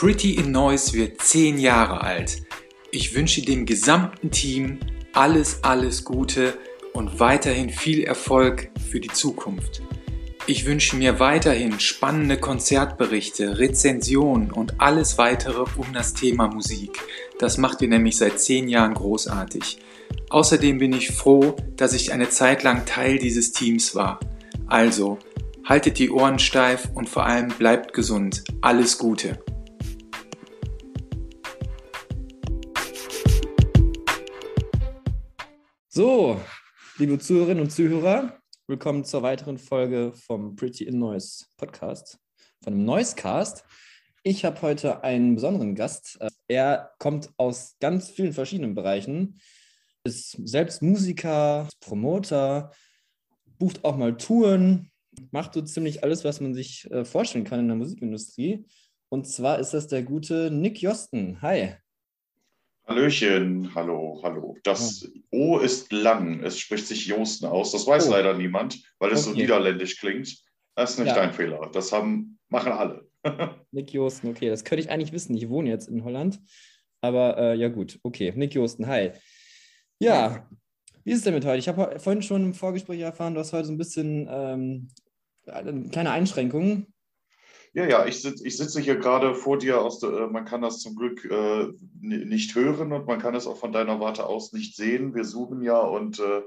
Pretty in Noise wird 10 Jahre alt. Ich wünsche dem gesamten Team alles, alles Gute und weiterhin viel Erfolg für die Zukunft. Ich wünsche mir weiterhin spannende Konzertberichte, Rezensionen und alles weitere um das Thema Musik. Das macht ihr nämlich seit 10 Jahren großartig. Außerdem bin ich froh, dass ich eine Zeit lang Teil dieses Teams war. Also, haltet die Ohren steif und vor allem bleibt gesund. Alles Gute. So, liebe Zuhörerinnen und Zuhörer, willkommen zur weiteren Folge vom Pretty in Noise Podcast, von dem Noisecast. Ich habe heute einen besonderen Gast. Er kommt aus ganz vielen verschiedenen Bereichen, ist selbst Musiker, Promoter, bucht auch mal Touren, macht so ziemlich alles, was man sich äh, vorstellen kann in der Musikindustrie. Und zwar ist das der gute Nick Josten. Hi. Hallöchen, hallo, hallo. Das O ist lang, es spricht sich Josten aus. Das weiß oh. leider niemand, weil es okay. so niederländisch klingt. Das ist nicht ja. dein Fehler. Das haben, machen alle. Nick Josten, okay, das könnte ich eigentlich wissen. Ich wohne jetzt in Holland. Aber äh, ja, gut, okay. Nick Josten, hi. Ja, wie ist es denn mit heute? Ich habe vorhin schon im Vorgespräch erfahren, du hast heute so ein bisschen ähm, eine kleine Einschränkung. Ja, ja, ich, sitz, ich sitze hier gerade vor dir. Aus der, äh, man kann das zum Glück äh, nicht hören und man kann es auch von deiner Warte aus nicht sehen. Wir suchen ja und äh,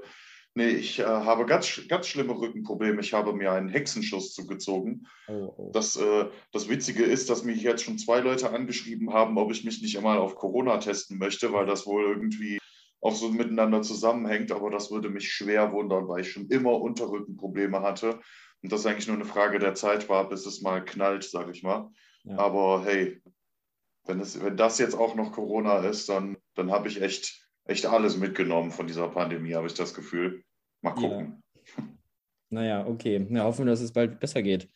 nee, ich äh, habe ganz, ganz schlimme Rückenprobleme. Ich habe mir einen Hexenschuss zugezogen. Oh, oh. Das, äh, das Witzige ist, dass mich jetzt schon zwei Leute angeschrieben haben, ob ich mich nicht einmal auf Corona testen möchte, weil das wohl irgendwie auch so miteinander zusammenhängt. Aber das würde mich schwer wundern, weil ich schon immer Unterrückenprobleme hatte und das eigentlich nur eine Frage der Zeit war, bis es mal knallt, sage ich mal. Ja. Aber hey, wenn, es, wenn das jetzt auch noch Corona ist, dann, dann habe ich echt, echt alles mitgenommen von dieser Pandemie, habe ich das Gefühl. Mal gucken. Ja. Naja, okay. Ja, hoffen wir, dass es bald besser geht.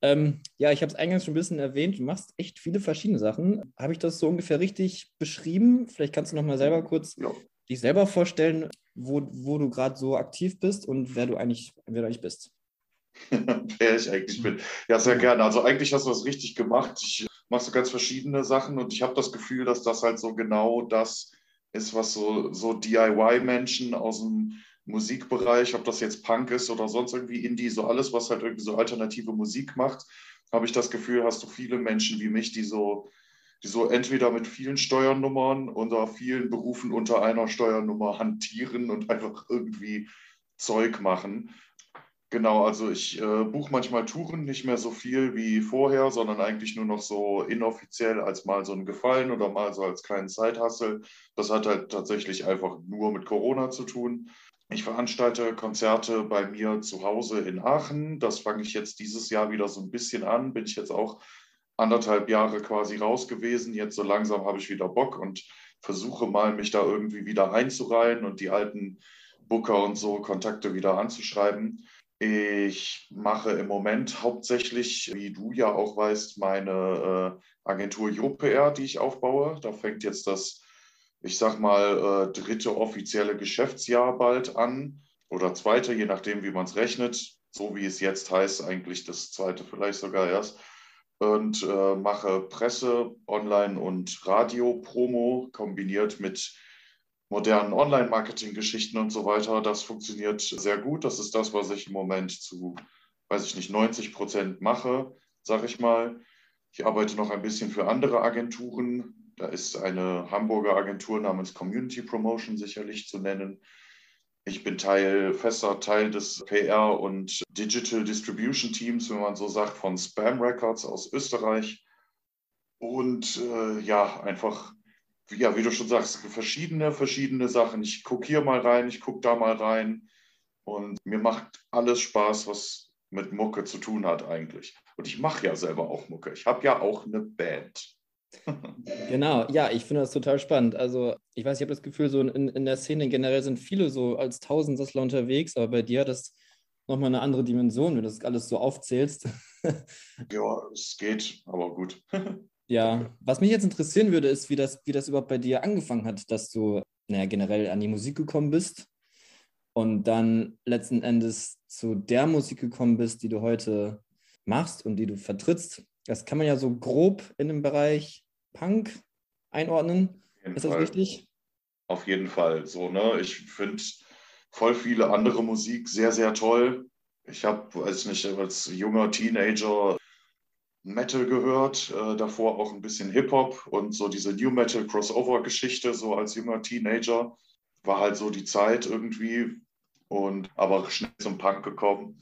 Ähm, ja, ich habe es eingangs schon ein bisschen erwähnt. Du machst echt viele verschiedene Sachen. Habe ich das so ungefähr richtig beschrieben? Vielleicht kannst du noch mal selber kurz ja. dich selber vorstellen, wo, wo du gerade so aktiv bist und wer du eigentlich, wer du eigentlich bist. Wer ich eigentlich bin. Ja, sehr gerne. Also eigentlich hast du das richtig gemacht. Ich mache so ganz verschiedene Sachen und ich habe das Gefühl, dass das halt so genau das ist, was so, so DIY-Menschen aus dem Musikbereich, ob das jetzt Punk ist oder sonst irgendwie Indie, so alles, was halt irgendwie so alternative Musik macht, habe ich das Gefühl, hast du viele Menschen wie mich, die so, die so entweder mit vielen Steuernummern oder vielen Berufen unter einer Steuernummer hantieren und einfach irgendwie Zeug machen. Genau, also ich äh, buche manchmal Touren, nicht mehr so viel wie vorher, sondern eigentlich nur noch so inoffiziell als mal so ein Gefallen oder mal so als kleinen Zeithassel. Das hat halt tatsächlich einfach nur mit Corona zu tun. Ich veranstalte Konzerte bei mir zu Hause in Aachen. Das fange ich jetzt dieses Jahr wieder so ein bisschen an. Bin ich jetzt auch anderthalb Jahre quasi raus gewesen. Jetzt so langsam habe ich wieder Bock und versuche mal, mich da irgendwie wieder einzureihen und die alten Booker und so Kontakte wieder anzuschreiben. Ich mache im Moment hauptsächlich, wie du ja auch weißt, meine äh, Agentur JoPR, die ich aufbaue. Da fängt jetzt das, ich sag mal, äh, dritte offizielle Geschäftsjahr bald an oder zweite, je nachdem, wie man es rechnet. So wie es jetzt heißt, eigentlich das zweite vielleicht sogar erst. Und äh, mache Presse, Online- und Radio-Promo kombiniert mit modernen Online-Marketing-Geschichten und so weiter. Das funktioniert sehr gut. Das ist das, was ich im Moment zu, weiß ich nicht, 90 Prozent mache, sage ich mal. Ich arbeite noch ein bisschen für andere Agenturen. Da ist eine Hamburger Agentur namens Community Promotion sicherlich zu nennen. Ich bin Teil, fester Teil des PR und Digital Distribution Teams, wenn man so sagt, von Spam Records aus Österreich. Und äh, ja, einfach ja, wie du schon sagst, verschiedene, verschiedene Sachen. Ich gucke hier mal rein, ich gucke da mal rein. Und mir macht alles Spaß, was mit Mucke zu tun hat eigentlich. Und ich mache ja selber auch Mucke. Ich habe ja auch eine Band. genau, ja, ich finde das total spannend. Also, ich weiß, ich habe das Gefühl, so in, in der Szene generell sind viele so als Tausendsassler unterwegs, aber bei dir hat das nochmal eine andere Dimension, wenn du das alles so aufzählst. ja, es geht, aber gut. Ja, was mich jetzt interessieren würde, ist, wie das, wie das überhaupt bei dir angefangen hat, dass du naja, generell an die Musik gekommen bist und dann letzten Endes zu der Musik gekommen bist, die du heute machst und die du vertrittst. Das kann man ja so grob in dem Bereich Punk einordnen. Ist das Fall. richtig? Auf jeden Fall. So, ne? Ich finde voll viele andere Musik sehr, sehr toll. Ich habe, weiß ich nicht, als junger Teenager Metal gehört, äh, davor auch ein bisschen Hip-Hop und so diese New Metal Crossover-Geschichte, so als junger Teenager, war halt so die Zeit irgendwie und aber schnell zum Punk gekommen.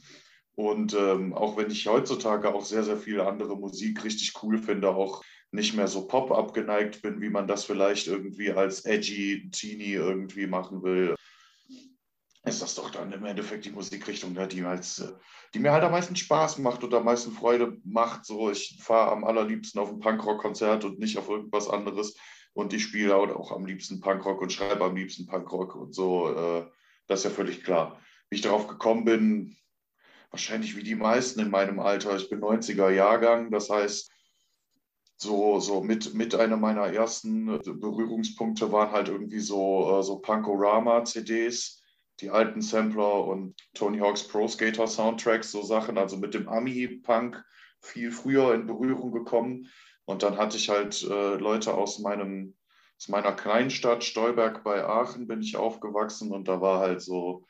Und ähm, auch wenn ich heutzutage auch sehr, sehr viel andere Musik richtig cool finde, auch nicht mehr so Pop abgeneigt bin, wie man das vielleicht irgendwie als edgy Teenie irgendwie machen will, ist das doch dann im Endeffekt die Musikrichtung, ne, die, als, äh, die mir halt am meisten Spaß macht und am meisten Freude macht. So, ich fahre am allerliebsten auf ein Punkrock-Konzert und nicht auf irgendwas anderes. Und ich spiele auch am liebsten Punkrock und schreibe am liebsten Punkrock und so. Äh, das ist ja völlig klar. Wie ich darauf gekommen bin, wahrscheinlich wie die meisten in meinem Alter. Ich bin 90er Jahrgang, das heißt, so, so mit, mit einer meiner ersten Berührungspunkte waren halt irgendwie so, äh, so Punkorama-CDs die alten Sampler und Tony Hawk's Pro Skater Soundtracks, so Sachen, also mit dem Ami-Punk viel früher in Berührung gekommen. Und dann hatte ich halt äh, Leute aus meinem, aus meiner Kleinstadt Stolberg bei Aachen bin ich aufgewachsen und da war halt so,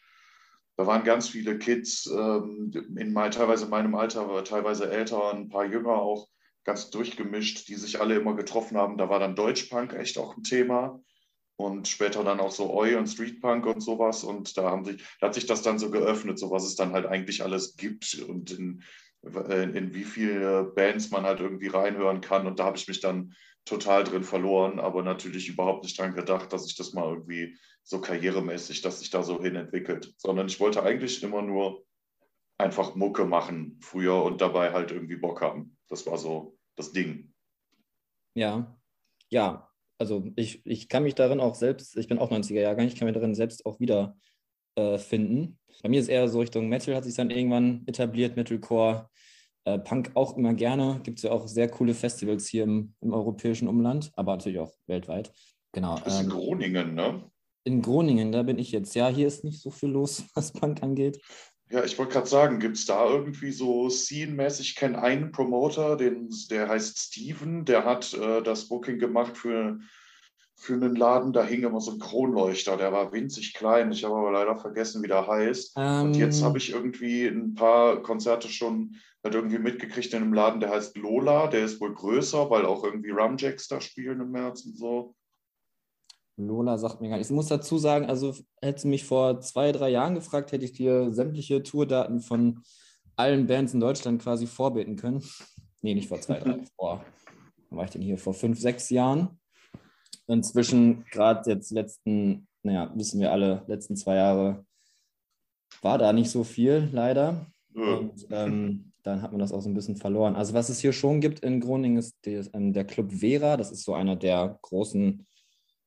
da waren ganz viele Kids, ähm, in mein, teilweise in meinem Alter, teilweise älter, ein paar jünger auch, ganz durchgemischt, die sich alle immer getroffen haben. Da war dann Deutschpunk echt auch ein Thema und später dann auch so Oi und Streetpunk und sowas. Und da, haben sich, da hat sich das dann so geöffnet, so was es dann halt eigentlich alles gibt und in, in, wie viele Bands man halt irgendwie reinhören kann. Und da habe ich mich dann total drin verloren, aber natürlich überhaupt nicht dran gedacht, dass ich das mal irgendwie so karrieremäßig, dass sich da so hin entwickelt, sondern ich wollte eigentlich immer nur einfach Mucke machen früher und dabei halt irgendwie Bock haben. Das war so das Ding. Ja, ja, also ich, ich kann mich darin auch selbst, ich bin auch 90er Jahrgang, ich kann mich darin selbst auch wieder äh, finden. Bei mir ist eher so Richtung Metal, hat sich dann irgendwann etabliert, Metalcore, äh, Punk auch immer gerne. Gibt es ja auch sehr coole Festivals hier im, im, europäischen Umland, aber natürlich auch weltweit. Genau. Das ist in ähm, Groningen, ne? In Groningen, da bin ich jetzt. Ja, hier ist nicht so viel los, was Punk angeht. Ja, ich wollte gerade sagen, gibt es da irgendwie so Scene-mäßig? Ich kenne einen Promoter, den, der heißt Steven, der hat äh, das Booking gemacht für, für einen Laden, da hing immer so ein Kronleuchter, der war winzig klein. Ich habe aber leider vergessen, wie der heißt. Ähm, Und jetzt habe ich irgendwie ein paar Konzerte schon halt irgendwie mitgekriegt in einem Laden, der heißt Lola, der ist wohl größer, weil auch irgendwie Rumjacks da spielen im März und so. Lola sagt mir gar nichts. Ich muss dazu sagen, also hättest du mich vor zwei, drei Jahren gefragt, hätte ich dir sämtliche Tourdaten von allen Bands in Deutschland quasi vorbeten können. Nee, nicht vor zwei, drei. Vor, wann war ich denn hier? Vor fünf, sechs Jahren. Inzwischen, gerade jetzt letzten, naja, wissen wir alle, letzten zwei Jahre war da nicht so viel, leider. Und ähm, dann hat man das auch so ein bisschen verloren. Also, was es hier schon gibt in Groningen, ist der, ähm, der Club Vera. Das ist so einer der großen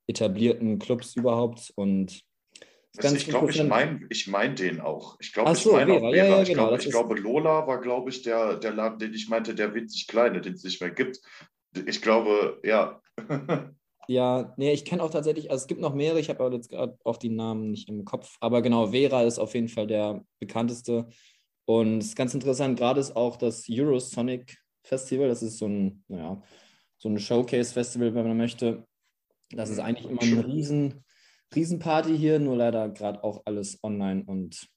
etablierten Clubs überhaupt. Und also ich glaube, ich meine ich mein den auch. Ich glaube, so, ich meine auch Vera. Ja, ja, ich, genau, glaub, ich glaube, Lola war, glaube ich, der, der Laden, den ich meinte, der winzig kleine, den es nicht mehr gibt. Ich glaube, ja. ja, nee, ich kenne auch tatsächlich, also es gibt noch mehrere, ich habe aber jetzt gerade auch die Namen nicht im Kopf. Aber genau, Vera ist auf jeden Fall der bekannteste. Und es ist ganz interessant, gerade ist auch das Eurosonic Festival, das ist so ein, naja, so ein Showcase-Festival, wenn man möchte. Das ist eigentlich immer eine riesen, Riesenparty hier, nur leider gerade auch alles online und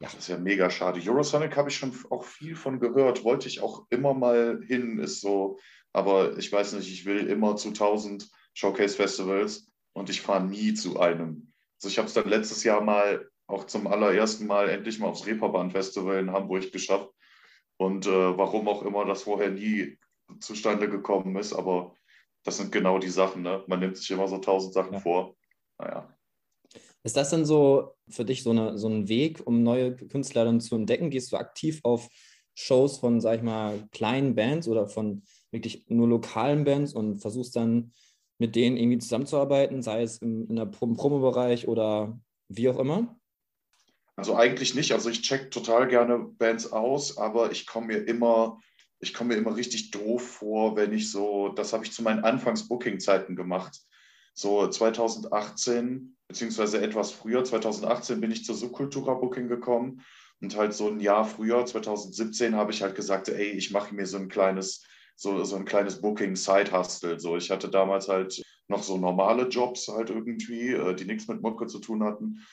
ja. Das ist ja mega schade. Eurosonic habe ich schon auch viel von gehört, wollte ich auch immer mal hin, ist so, aber ich weiß nicht, ich will immer zu 1000 Showcase-Festivals und ich fahre nie zu einem. Also ich habe es dann letztes Jahr mal auch zum allerersten Mal endlich mal aufs Reeperbahn-Festival in Hamburg geschafft und äh, warum auch immer das vorher nie zustande gekommen ist, aber das sind genau die Sachen. Ne? Man nimmt sich immer so tausend Sachen ja. vor. Naja. Ist das denn so für dich so, eine, so ein Weg, um neue Künstler dann zu entdecken? Gehst du aktiv auf Shows von, sag ich mal, kleinen Bands oder von wirklich nur lokalen Bands und versuchst dann mit denen irgendwie zusammenzuarbeiten, sei es im, in der Promo-Bereich oder wie auch immer? Also eigentlich nicht. Also ich check total gerne Bands aus, aber ich komme mir immer ich komme mir immer richtig doof vor, wenn ich so, das habe ich zu meinen Anfangs-Booking-Zeiten gemacht. So 2018, beziehungsweise etwas früher, 2018 bin ich zur Subkultura-Booking gekommen Und halt so ein Jahr früher, 2017, habe ich halt gesagt, ey, ich mache mir so ein kleines, so, so ein kleines Booking-Side-Hustle. So, ich hatte damals halt noch so normale Jobs halt irgendwie, äh, die nichts mit Mucke zu tun hatten.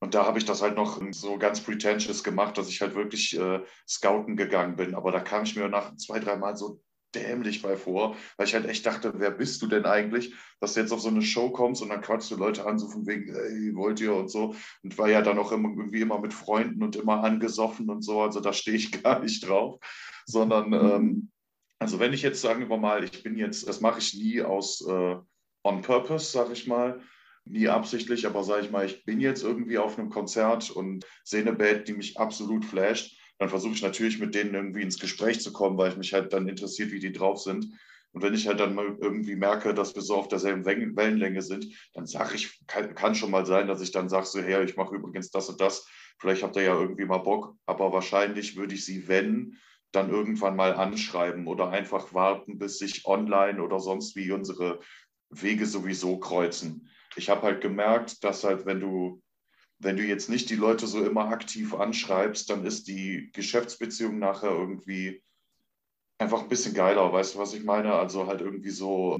Und da habe ich das halt noch so ganz pretentious gemacht, dass ich halt wirklich äh, scouten gegangen bin. Aber da kam ich mir nach zwei, drei Mal so dämlich bei vor, weil ich halt echt dachte, wer bist du denn eigentlich, dass du jetzt auf so eine Show kommst und dann quatschst du Leute an, so von wegen, ey, wollt ihr und so. Und war ja dann auch immer, irgendwie immer mit Freunden und immer angesoffen und so. Also da stehe ich gar nicht drauf, sondern, ähm, also wenn ich jetzt sagen wir mal, ich bin jetzt, das mache ich nie aus äh, on purpose, sage ich mal, nie absichtlich, aber sage ich mal, ich bin jetzt irgendwie auf einem Konzert und sehe eine Band, die mich absolut flasht, dann versuche ich natürlich mit denen irgendwie ins Gespräch zu kommen, weil ich mich halt dann interessiert, wie die drauf sind. Und wenn ich halt dann mal irgendwie merke, dass wir so auf derselben Wellenlänge sind, dann sage ich, kann, kann, schon mal sein, dass ich dann sage, so, hey, ich mache übrigens das und das. Vielleicht habt ihr ja irgendwie mal Bock, aber wahrscheinlich würde ich sie, wenn, dann irgendwann mal anschreiben oder einfach warten, bis sich online oder sonst wie unsere Wege sowieso kreuzen ich habe halt gemerkt, dass halt, wenn du, wenn du jetzt nicht die Leute so immer aktiv anschreibst, dann ist die Geschäftsbeziehung nachher irgendwie einfach ein bisschen geiler. Weißt du, was ich meine? Also halt irgendwie so,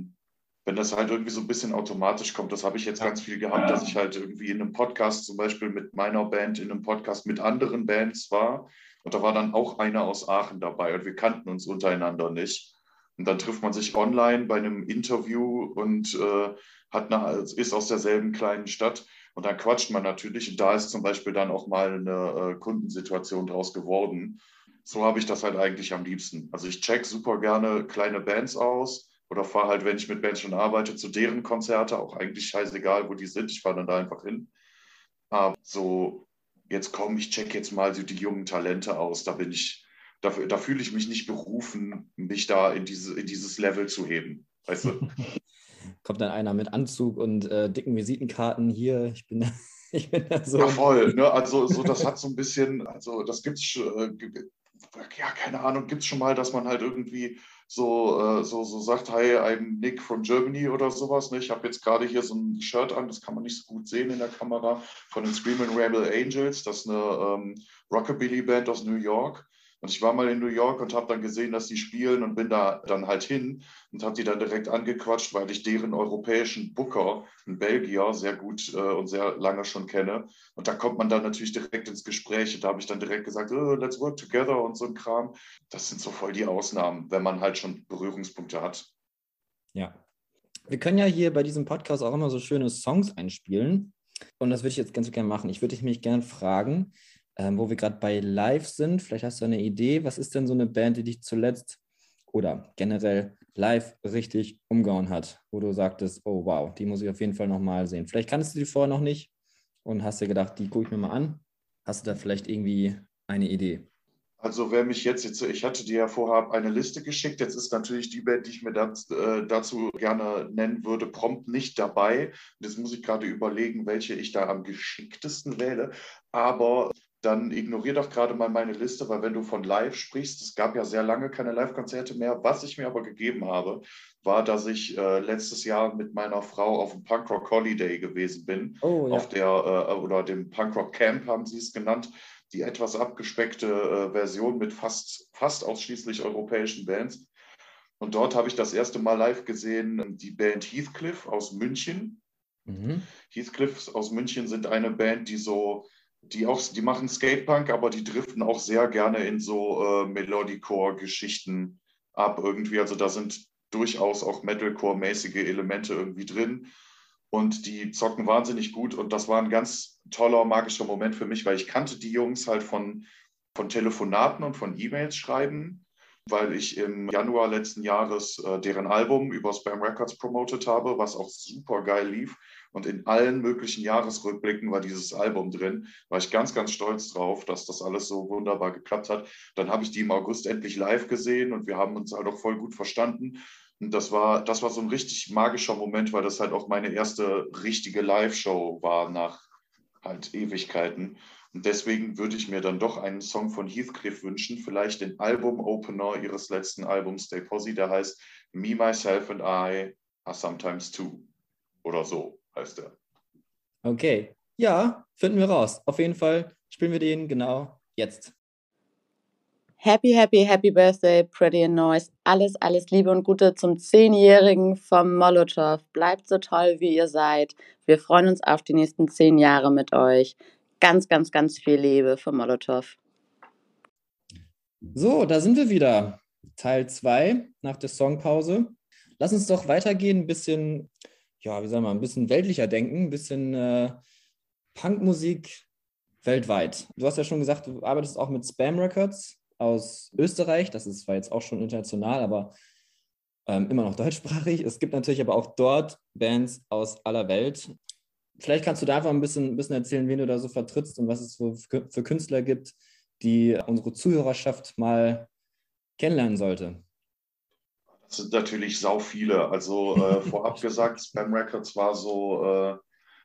wenn das halt irgendwie so ein bisschen automatisch kommt, das habe ich jetzt ganz viel gehabt, dass ich halt irgendwie in einem Podcast zum Beispiel mit meiner Band in einem Podcast mit anderen Bands war. Und da war dann auch einer aus Aachen dabei und wir kannten uns untereinander nicht. Und dann trifft man sich online bei einem Interview und äh, hat eine, ist aus derselben kleinen Stadt. Und dann quatscht man natürlich. Und da ist zum Beispiel dann auch mal eine äh, Kundensituation draus geworden. So habe ich das halt eigentlich am liebsten. Also ich check super gerne kleine Bands aus oder fahre halt, wenn ich mit Bands schon arbeite, zu deren Konzerte. Auch eigentlich scheißegal, wo die sind. Ich fahre dann da einfach hin. Aber so, jetzt komm, ich check jetzt mal so die jungen Talente aus. Da bin ich, da, da fühle ich mich nicht berufen, mich da in, diese, in dieses Level zu heben. Weißt du? kommt dann einer mit Anzug und äh, dicken Visitenkarten hier. Ich bin, ich bin da so. Ja, voll. Ne? Also, so, das hat so ein bisschen, also, das gibt's, äh, ja, keine Ahnung, gibt es schon mal, dass man halt irgendwie so, äh, so, so sagt, hi, I'm Nick from Germany oder sowas. Ne? Ich habe jetzt gerade hier so ein Shirt an, das kann man nicht so gut sehen in der Kamera, von den Screaming Rebel Angels. Das ist eine ähm, Rockabilly-Band aus New York. Und ich war mal in New York und habe dann gesehen, dass die spielen und bin da dann halt hin und habe die dann direkt angequatscht, weil ich deren europäischen Booker, einen Belgier, sehr gut äh, und sehr lange schon kenne. Und da kommt man dann natürlich direkt ins Gespräch. Und da habe ich dann direkt gesagt, oh, let's work together und so ein Kram. Das sind so voll die Ausnahmen, wenn man halt schon Berührungspunkte hat. Ja. Wir können ja hier bei diesem Podcast auch immer so schöne Songs einspielen. Und das würde ich jetzt ganz gerne machen. Ich würde mich gerne fragen, ähm, wo wir gerade bei Live sind. Vielleicht hast du eine Idee. Was ist denn so eine Band, die dich zuletzt oder generell live richtig umgehauen hat, wo du sagtest, oh wow, die muss ich auf jeden Fall nochmal sehen. Vielleicht kannst du die vorher noch nicht und hast dir gedacht, die gucke ich mir mal an. Hast du da vielleicht irgendwie eine Idee? Also wer mich jetzt, jetzt ich hatte dir ja vorher eine Liste geschickt, jetzt ist natürlich die Band, die ich mir dazu, äh, dazu gerne nennen würde, prompt nicht dabei. Jetzt muss ich gerade überlegen, welche ich da am geschicktesten wähle. Aber dann ignoriere doch gerade mal meine Liste, weil wenn du von Live sprichst, es gab ja sehr lange keine Live-Konzerte mehr. Was ich mir aber gegeben habe, war, dass ich äh, letztes Jahr mit meiner Frau auf dem Punkrock Holiday gewesen bin, oh, ja. auf der äh, oder dem Punkrock Camp haben sie es genannt, die etwas abgespeckte äh, Version mit fast fast ausschließlich europäischen Bands. Und dort habe ich das erste Mal live gesehen die Band Heathcliff aus München. Mhm. Heathcliff aus München sind eine Band, die so die auch, die machen Skatepunk, aber die driften auch sehr gerne in so äh, Melodicore-Geschichten ab irgendwie. Also da sind durchaus auch Metalcore-mäßige Elemente irgendwie drin. Und die zocken wahnsinnig gut. Und das war ein ganz toller, magischer Moment für mich, weil ich kannte die Jungs halt von, von Telefonaten und von E-Mails schreiben, weil ich im Januar letzten Jahres äh, deren Album über Spam Records promotet habe, was auch super geil lief. Und in allen möglichen Jahresrückblicken war dieses Album drin. War ich ganz, ganz stolz drauf, dass das alles so wunderbar geklappt hat. Dann habe ich die im August endlich live gesehen und wir haben uns halt auch voll gut verstanden. Und das war, das war so ein richtig magischer Moment, weil das halt auch meine erste richtige Live-Show war nach halt Ewigkeiten. Und deswegen würde ich mir dann doch einen Song von Heathcliff wünschen, vielleicht den Album-Opener ihres letzten Albums Stay Posse, der heißt Me, Myself and I are Sometimes Two oder so heißt er. Okay. Ja, finden wir raus. Auf jeden Fall spielen wir den, genau. jetzt. Happy, happy, happy Birthday, Pretty and Noise. Alles, alles Liebe und Gute zum Zehnjährigen vom Molotow. Bleibt so toll, wie ihr seid. Wir freuen uns auf die nächsten zehn Jahre mit euch. Ganz, ganz, ganz viel Liebe vom Molotow. So, da sind wir wieder. Teil 2 nach der Songpause. Lass uns doch weitergehen, ein bisschen, ja, wie sagen wir, ein bisschen weltlicher denken, ein bisschen äh, Punkmusik weltweit. Du hast ja schon gesagt, du arbeitest auch mit Spam Records aus Österreich. Das ist zwar jetzt auch schon international, aber ähm, immer noch deutschsprachig. Es gibt natürlich aber auch dort Bands aus aller Welt. Vielleicht kannst du da einfach ein bisschen, ein bisschen erzählen, wen du da so vertrittst und was es für, für Künstler gibt, die unsere Zuhörerschaft mal kennenlernen sollte. Natürlich sau viele. Also äh, vorab gesagt, Spam Records war so, äh,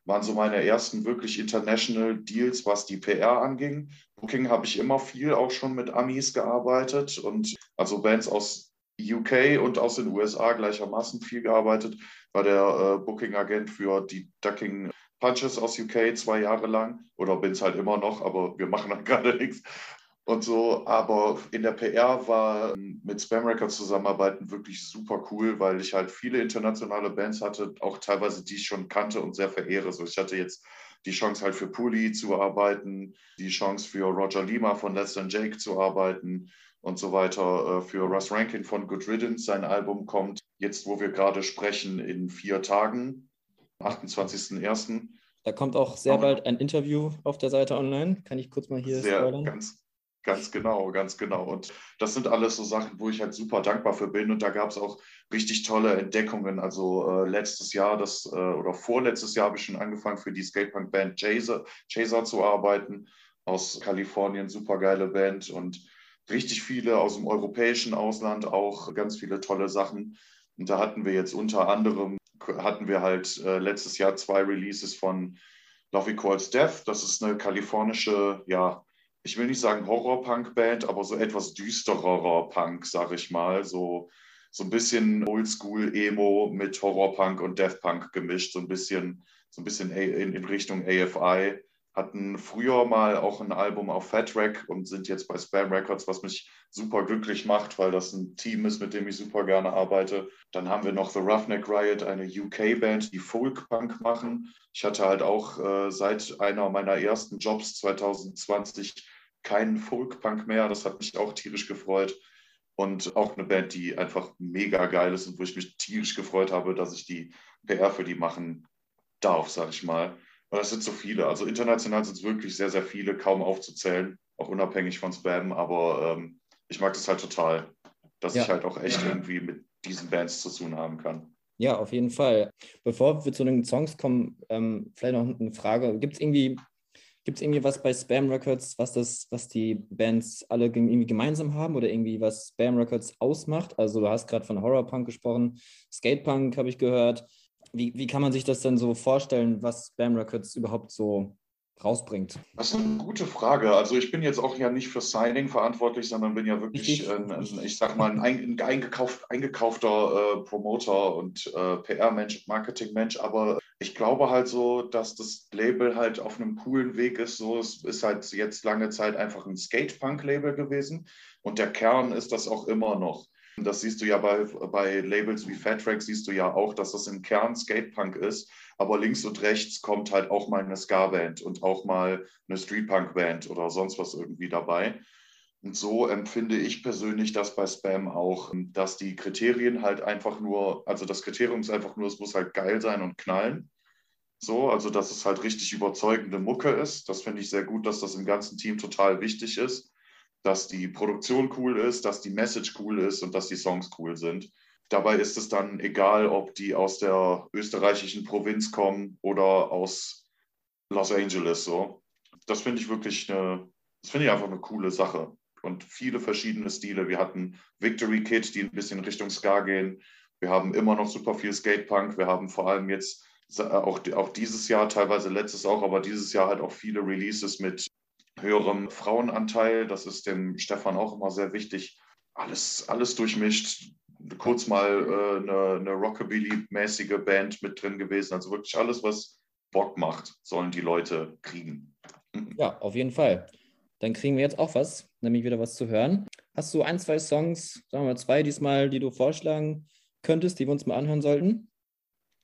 waren so meine ersten wirklich international Deals, was die PR anging. Booking habe ich immer viel auch schon mit Amis gearbeitet und also Bands aus UK und aus den USA gleichermaßen viel gearbeitet. War der äh, Booking-Agent für die Ducking Punches aus UK zwei Jahre lang oder bin es halt immer noch, aber wir machen dann gerade nichts und so. Aber in der PR war ähm, mit Spam Records zusammenarbeiten wirklich super cool, weil ich halt viele internationale Bands hatte, auch teilweise die ich schon kannte und sehr verehre. So, ich hatte jetzt die Chance halt für Puli zu arbeiten, die Chance für Roger Lima von Less Than Jake zu arbeiten und so weiter. Äh, für Russ Rankin von Good Riddance, sein Album kommt jetzt, wo wir gerade sprechen, in vier Tagen, 28.01. Da kommt auch sehr bald ein Interview auf der Seite online. Kann ich kurz mal hier sehr, spoilern? Ganz, Ganz genau, ganz genau. Und das sind alles so Sachen, wo ich halt super dankbar für bin. Und da gab es auch richtig tolle Entdeckungen. Also äh, letztes Jahr, das äh, oder vorletztes Jahr habe ich schon angefangen für die Skatepunk-Band Chaser, Chaser zu arbeiten aus Kalifornien. Super geile Band und richtig viele aus dem europäischen Ausland auch ganz viele tolle Sachen. Und da hatten wir jetzt unter anderem hatten wir halt äh, letztes Jahr zwei Releases von Lovey Calls Death. Das ist eine kalifornische, ja, ich will nicht sagen Horror-Punk-Band, aber so etwas düstererer Punk, sag ich mal. So, so ein bisschen Oldschool-Emo mit Horror-Punk und Death-Punk gemischt, so ein bisschen, so ein bisschen in, in Richtung AFI. Hatten früher mal auch ein Album auf Fat Track und sind jetzt bei Spam Records, was mich super glücklich macht, weil das ein Team ist, mit dem ich super gerne arbeite. Dann haben wir noch The Roughneck Riot, eine UK-Band, die Folk-Punk machen. Ich hatte halt auch äh, seit einer meiner ersten Jobs 2020 keinen Folk-Punk mehr. Das hat mich auch tierisch gefreut. Und auch eine Band, die einfach mega geil ist und wo ich mich tierisch gefreut habe, dass ich die PR für die machen darf, sag ich mal. Das sind so viele. Also international sind es wirklich sehr, sehr viele, kaum aufzuzählen, auch unabhängig von Spam. Aber ähm, ich mag das halt total, dass ja. ich halt auch echt irgendwie mit diesen Bands zu tun haben kann. Ja, auf jeden Fall. Bevor wir zu den Songs kommen, ähm, vielleicht noch eine Frage. Gibt es irgendwie Gibt es irgendwie was bei Spam Records, was das, was die Bands alle irgendwie gemeinsam haben oder irgendwie was Spam Records ausmacht? Also du hast gerade von Horrorpunk gesprochen, Skatepunk habe ich gehört. Wie, wie kann man sich das denn so vorstellen, was Spam Records überhaupt so rausbringt? Das ist eine gute Frage. Also ich bin jetzt auch ja nicht für Signing verantwortlich, sondern bin ja wirklich, ein, ein, ich sag mal, ein, ein eingekauft, eingekaufter äh, Promoter und äh, PR-Mensch, Marketing-Mensch. Aber ich glaube halt so, dass das Label halt auf einem coolen Weg ist. So, es ist halt jetzt lange Zeit einfach ein Skate-Punk-Label gewesen und der Kern ist das auch immer noch. Das siehst du ja bei, bei Labels wie Fat Track, siehst du ja auch, dass das im Kern Skatepunk ist. Aber links und rechts kommt halt auch mal eine Ska-Band und auch mal eine Streetpunk-Band oder sonst was irgendwie dabei. Und so empfinde ich persönlich das bei Spam auch, dass die Kriterien halt einfach nur, also das Kriterium ist einfach nur, es muss halt geil sein und knallen. So, also dass es halt richtig überzeugende Mucke ist. Das finde ich sehr gut, dass das im ganzen Team total wichtig ist dass die Produktion cool ist, dass die Message cool ist und dass die Songs cool sind. Dabei ist es dann egal, ob die aus der österreichischen Provinz kommen oder aus Los Angeles. So. Das finde ich wirklich eine, das finde ich einfach eine coole Sache. Und viele verschiedene Stile. Wir hatten Victory Kid, die ein bisschen Richtung Ska gehen. Wir haben immer noch super viel Skatepunk. Wir haben vor allem jetzt auch, auch dieses Jahr, teilweise letztes auch, aber dieses Jahr halt auch viele Releases mit höherem Frauenanteil. Das ist dem Stefan auch immer sehr wichtig. Alles, alles durchmischt. Kurz mal äh, eine, eine Rockabilly-mäßige Band mit drin gewesen. Also wirklich alles, was Bock macht, sollen die Leute kriegen. Ja, auf jeden Fall. dann kriegen wir jetzt auch was, nämlich wieder was zu hören. Hast du ein, zwei Songs, sagen wir mal zwei diesmal, die du vorschlagen könntest, die wir uns mal anhören sollten?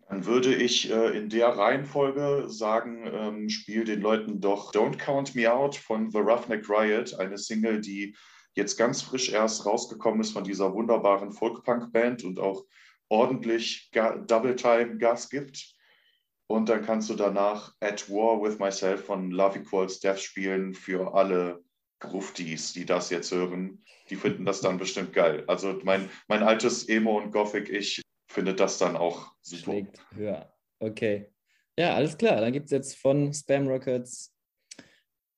Dann würde ich äh, in der Reihenfolge sagen, ähm, spiel den Leuten doch Don't Count Me Out von The Roughneck Riot, eine Single, die jetzt ganz frisch erst rausgekommen ist von dieser wunderbaren Folk-Punk-Band und auch ordentlich Double-Time Gas gibt. Und dann kannst du danach At War with Myself von Love Equals Death spielen für alle Gruftis, die das jetzt hören. Die finden das dann bestimmt geil. Also mein, mein altes Emo und Gothic, ich finde das dann auch super. Schlägt höher. Okay. Ja, alles klar. Dann gibt es jetzt von Spam Records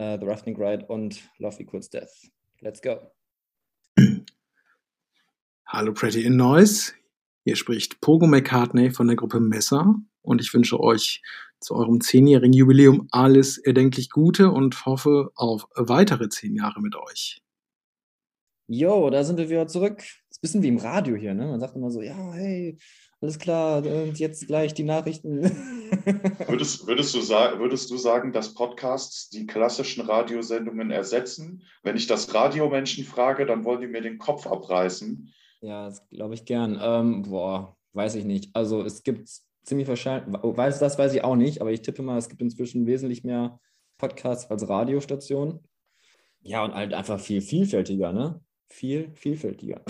uh, The Roughing Ride und Love Equals Death. Let's go. Hallo Pretty in Noise. Hier spricht Pogo McCartney von der Gruppe Messer und ich wünsche euch zu eurem zehnjährigen Jubiläum alles erdenklich Gute und hoffe auf weitere zehn Jahre mit euch. Jo, da sind wir wieder zurück. Ist ein bisschen wie im Radio hier, ne? Man sagt immer so, ja, hey, alles klar, und jetzt gleich die Nachrichten. Würdest, würdest, du, sagen, würdest du sagen, dass Podcasts die klassischen Radiosendungen ersetzen? Wenn ich das Radiomenschen frage, dann wollen die mir den Kopf abreißen. Ja, das glaube ich gern. Ähm, boah, weiß ich nicht. Also es gibt ziemlich wahrscheinlich, weiß, das weiß ich auch nicht, aber ich tippe mal, es gibt inzwischen wesentlich mehr Podcasts als Radiostationen. Ja, und halt einfach viel vielfältiger, ne? viel vielfältiger.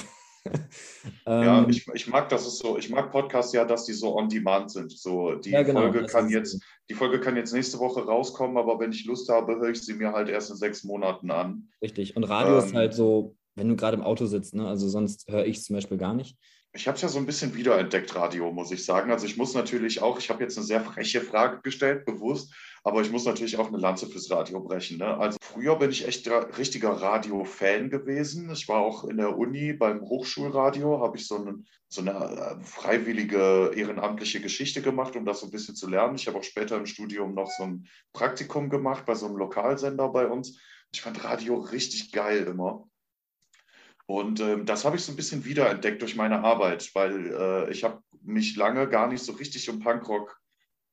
ja, ähm, ich, ich mag das ist so, ich mag Podcasts ja, dass die so on demand sind. So die ja, genau, Folge kann jetzt, die Folge kann jetzt nächste Woche rauskommen, aber wenn ich Lust habe, höre ich sie mir halt erst in sechs Monaten an. Richtig. Und Radio ähm, ist halt so, wenn du gerade im Auto sitzt, ne? Also sonst höre ich es zum Beispiel gar nicht. Ich habe es ja so ein bisschen wiederentdeckt, Radio, muss ich sagen. Also ich muss natürlich auch, ich habe jetzt eine sehr freche Frage gestellt, bewusst, aber ich muss natürlich auch eine Lanze fürs Radio brechen. Ne? Also früher bin ich echt richtiger Radio-Fan gewesen. Ich war auch in der Uni beim Hochschulradio, habe ich so eine, so eine äh, freiwillige ehrenamtliche Geschichte gemacht, um das so ein bisschen zu lernen. Ich habe auch später im Studium noch so ein Praktikum gemacht bei so einem Lokalsender bei uns. Ich fand Radio richtig geil immer. Und ähm, das habe ich so ein bisschen wiederentdeckt durch meine Arbeit, weil äh, ich habe mich lange gar nicht so richtig um Punkrock,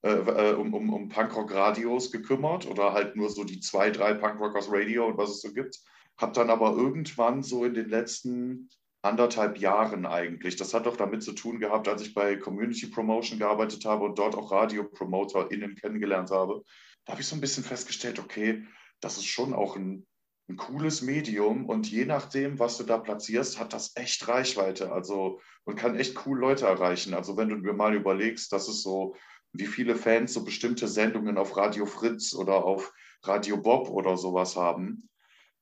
äh, äh, um, um, um Punkrock-Radios gekümmert oder halt nur so die zwei, drei Punkrockers Radio und was es so gibt. Habe dann aber irgendwann so in den letzten anderthalb Jahren eigentlich, das hat doch damit zu tun gehabt, als ich bei Community Promotion gearbeitet habe und dort auch RadiopromoterInnen kennengelernt habe, da habe ich so ein bisschen festgestellt, okay, das ist schon auch ein ein cooles Medium und je nachdem, was du da platzierst, hat das echt Reichweite. Also und kann echt cool Leute erreichen. Also wenn du mir mal überlegst, dass es so, wie viele Fans so bestimmte Sendungen auf Radio Fritz oder auf Radio Bob oder sowas haben,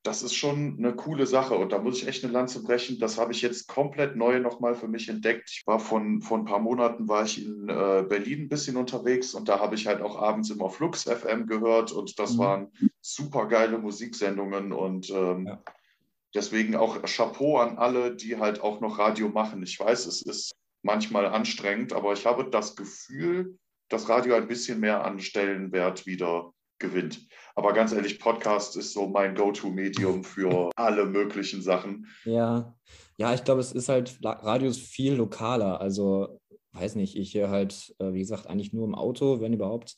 das ist schon eine coole Sache und da muss ich echt eine Lanze brechen. Das habe ich jetzt komplett neu nochmal für mich entdeckt. Ich war von, von ein paar Monaten war ich in äh, Berlin ein bisschen unterwegs und da habe ich halt auch abends immer Flux FM gehört und das mhm. waren super geile Musiksendungen und ähm, ja. deswegen auch Chapeau an alle, die halt auch noch Radio machen. Ich weiß, es ist manchmal anstrengend, aber ich habe das Gefühl, dass Radio ein bisschen mehr an Stellenwert wieder gewinnt. Aber ganz ehrlich, Podcast ist so mein Go-To-Medium für alle möglichen Sachen. Ja, ja, ich glaube, es ist halt, Radio ist viel lokaler. Also, weiß nicht, ich höre halt, äh, wie gesagt, eigentlich nur im Auto, wenn überhaupt.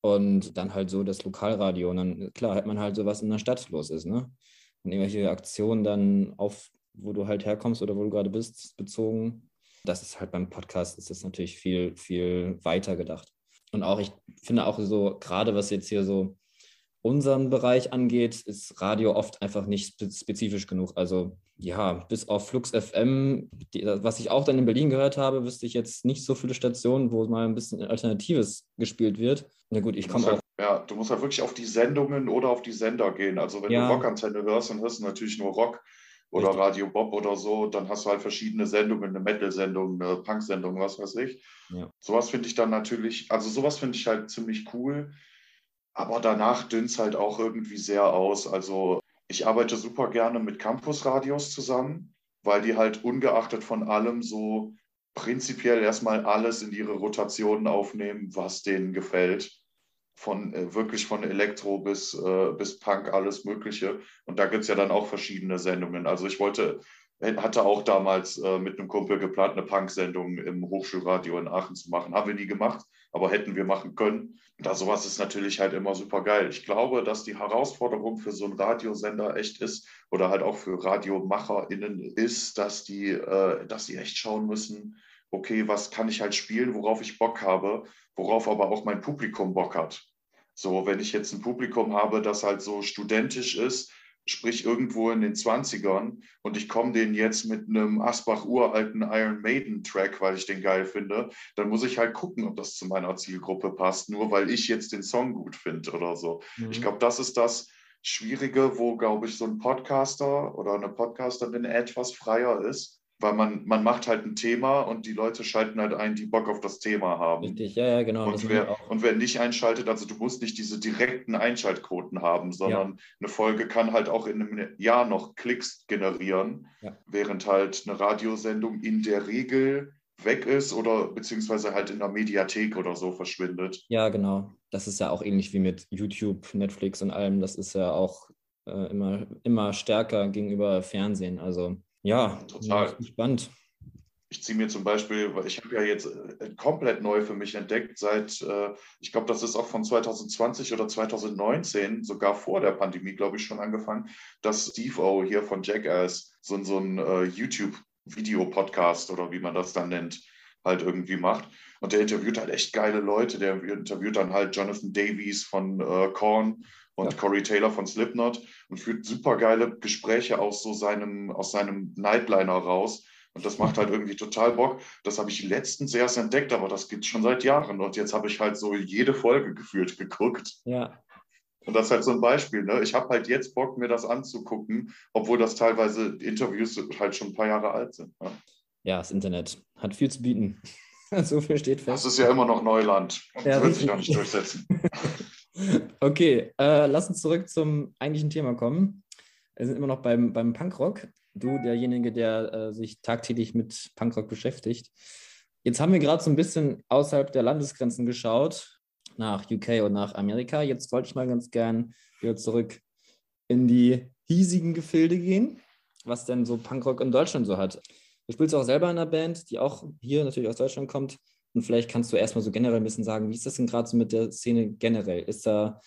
Und dann halt so das Lokalradio. Und dann, klar, hat man halt so, was in der Stadt los ist, ne? Und irgendwelche Aktionen dann auf, wo du halt herkommst oder wo du gerade bist, bezogen. Das ist halt beim Podcast, ist das natürlich viel, viel weiter gedacht. Und auch, ich finde auch so, gerade was jetzt hier so unseren Bereich angeht, ist Radio oft einfach nicht spezifisch genug. Also ja, bis auf Flux FM, die, was ich auch dann in Berlin gehört habe, wüsste ich jetzt nicht so viele Stationen, wo mal ein bisschen Alternatives gespielt wird. Na gut, ich komme halt, auch. Ja, du musst halt wirklich auf die Sendungen oder auf die Sender gehen. Also wenn ja. du Rockantenne hörst, dann hörst du natürlich nur Rock oder Richtig. Radio Bob oder so, dann hast du halt verschiedene Sendungen, eine Metal-Sendung, eine Punk-Sendung, was weiß ich. Ja. Sowas finde ich dann natürlich, also sowas finde ich halt ziemlich cool. Aber danach dünnt es halt auch irgendwie sehr aus. Also ich arbeite super gerne mit Campusradios zusammen, weil die halt ungeachtet von allem so prinzipiell erstmal alles in ihre Rotationen aufnehmen, was denen gefällt. Von äh, wirklich von Elektro bis, äh, bis Punk, alles Mögliche. Und da gibt es ja dann auch verschiedene Sendungen. Also ich wollte, hatte auch damals äh, mit einem Kumpel geplant, eine Punk-Sendung im Hochschulradio in Aachen zu machen. Haben wir nie gemacht, aber hätten wir machen können. Da sowas ist natürlich halt immer super geil. Ich glaube, dass die Herausforderung für so einen Radiosender echt ist oder halt auch für RadiomacherInnen ist, dass die, äh, dass die echt schauen müssen, okay, was kann ich halt spielen, worauf ich Bock habe, worauf aber auch mein Publikum Bock hat. So, wenn ich jetzt ein Publikum habe, das halt so studentisch ist, sprich irgendwo in den 20ern und ich komme den jetzt mit einem Asbach uralten Iron Maiden Track, weil ich den geil finde, dann muss ich halt gucken, ob das zu meiner Zielgruppe passt, nur weil ich jetzt den Song gut finde oder so. Mhm. Ich glaube, das ist das Schwierige, wo, glaube ich, so ein Podcaster oder eine Podcasterin etwas freier ist, weil man, man macht halt ein Thema und die Leute schalten halt ein, die Bock auf das Thema haben. Richtig, ja, ja, genau. Und wer, und wer nicht einschaltet, also du musst nicht diese direkten Einschaltquoten haben, sondern ja. eine Folge kann halt auch in einem Jahr noch Klicks generieren, ja. während halt eine Radiosendung in der Regel weg ist oder beziehungsweise halt in der Mediathek oder so verschwindet. Ja, genau. Das ist ja auch ähnlich wie mit YouTube, Netflix und allem. Das ist ja auch äh, immer, immer stärker gegenüber Fernsehen. Also ja, total spannend. Ich ziehe mir zum Beispiel, weil ich habe ja jetzt äh, komplett neu für mich entdeckt, seit, äh, ich glaube, das ist auch von 2020 oder 2019, sogar vor der Pandemie, glaube ich, schon angefangen, dass Steve O hier von Jackass so, so ein äh, YouTube-Video-Podcast oder wie man das dann nennt, halt irgendwie macht. Und der interviewt halt echt geile Leute. Der interviewt dann halt Jonathan Davies von äh, Korn und ja. Corey Taylor von Slipknot und führt super geile Gespräche aus so seinem, aus seinem Nightliner raus. Und das macht halt irgendwie total Bock. Das habe ich letztens erst entdeckt, aber das gibt schon seit Jahren. Und jetzt habe ich halt so jede Folge gefühlt geguckt. Ja. Und das ist halt so ein Beispiel. Ne? Ich habe halt jetzt Bock, mir das anzugucken, obwohl das teilweise Interviews halt schon ein paar Jahre alt sind. Ne? Ja, das Internet hat viel zu bieten. so viel steht fest. Das ist ja immer noch Neuland. Und ja, wird sich noch nicht durchsetzen. Okay, äh, lass uns zurück zum eigentlichen Thema kommen. Wir sind immer noch beim, beim Punkrock. Du, derjenige, der äh, sich tagtäglich mit Punkrock beschäftigt. Jetzt haben wir gerade so ein bisschen außerhalb der Landesgrenzen geschaut, nach UK und nach Amerika. Jetzt wollte ich mal ganz gern wieder zurück in die hiesigen Gefilde gehen, was denn so Punkrock in Deutschland so hat. Du spielst auch selber in einer Band, die auch hier natürlich aus Deutschland kommt. Und vielleicht kannst du erstmal so generell ein bisschen sagen, wie ist das denn gerade so mit der Szene generell? Ist da,